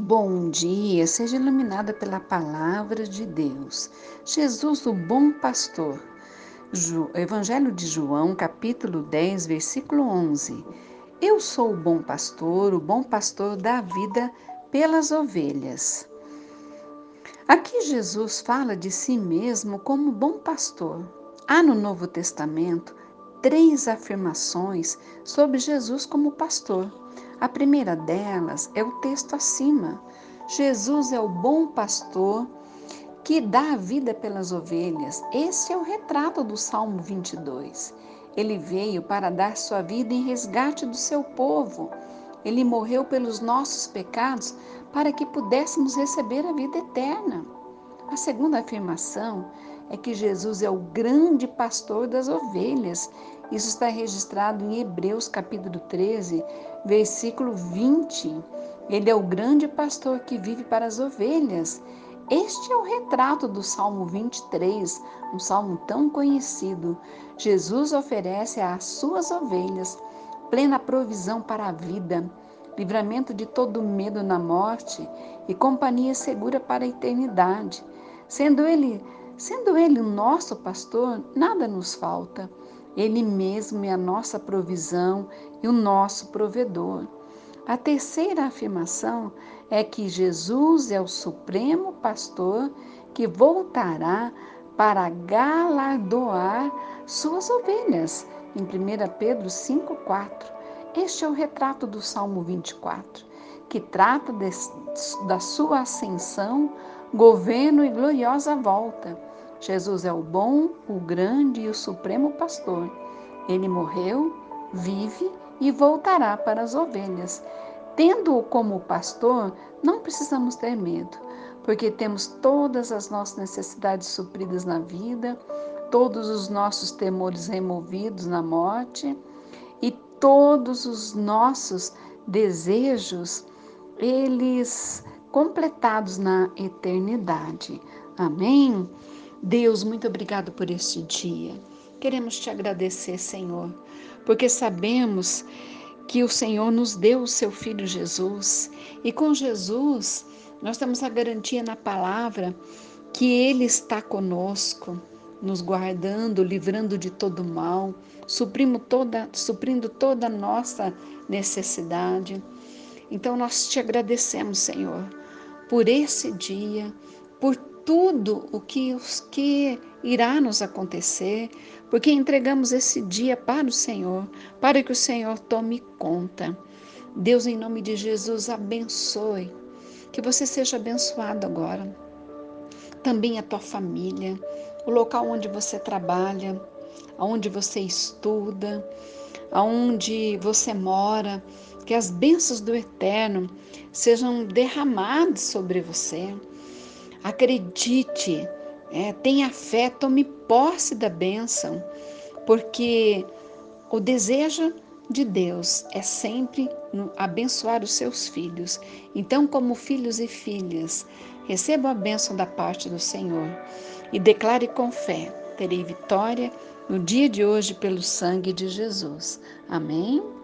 Bom dia, seja iluminada pela palavra de Deus. Jesus, o bom pastor. Evangelho de João, capítulo 10, versículo 11. Eu sou o bom pastor, o bom pastor dá vida pelas ovelhas. Aqui Jesus fala de si mesmo como bom pastor. Há no Novo Testamento três afirmações sobre Jesus como pastor. A primeira delas é o texto acima. Jesus é o bom pastor que dá a vida pelas ovelhas. Esse é o retrato do Salmo 22. Ele veio para dar sua vida em resgate do seu povo. Ele morreu pelos nossos pecados para que pudéssemos receber a vida eterna. A segunda afirmação é que Jesus é o grande pastor das ovelhas isso está registrado em Hebreus capítulo 13, versículo 20. Ele é o grande pastor que vive para as ovelhas. Este é o retrato do Salmo 23, um salmo tão conhecido. Jesus oferece às suas ovelhas plena provisão para a vida, livramento de todo medo na morte e companhia segura para a eternidade. Sendo ele, sendo ele o nosso pastor, nada nos falta. Ele mesmo é a nossa provisão e o nosso provedor. A terceira afirmação é que Jesus é o supremo pastor que voltará para galardoar suas ovelhas. Em 1 Pedro 5,4. Este é o retrato do Salmo 24, que trata de, da sua ascensão, governo e gloriosa volta. Jesus é o bom, o grande e o supremo pastor. Ele morreu, vive e voltará para as ovelhas. Tendo-o como pastor, não precisamos ter medo, porque temos todas as nossas necessidades supridas na vida, todos os nossos temores removidos na morte e todos os nossos desejos, eles completados na eternidade. Amém? Deus, muito obrigado por este dia. Queremos te agradecer, Senhor, porque sabemos que o Senhor nos deu o seu filho Jesus e com Jesus nós temos a garantia na palavra que ele está conosco, nos guardando, livrando de todo mal, suprindo toda, suprindo toda nossa necessidade. Então nós te agradecemos, Senhor, por esse dia, por tudo o que, que irá nos acontecer, porque entregamos esse dia para o Senhor, para que o Senhor tome conta. Deus, em nome de Jesus, abençoe, que você seja abençoado agora. Também a tua família, o local onde você trabalha, onde você estuda, aonde você mora, que as bênçãos do Eterno sejam derramadas sobre você Acredite, é, tenha fé, tome posse da bênção, porque o desejo de Deus é sempre abençoar os seus filhos. Então, como filhos e filhas, receba a bênção da parte do Senhor e declare com fé: terei vitória no dia de hoje pelo sangue de Jesus. Amém?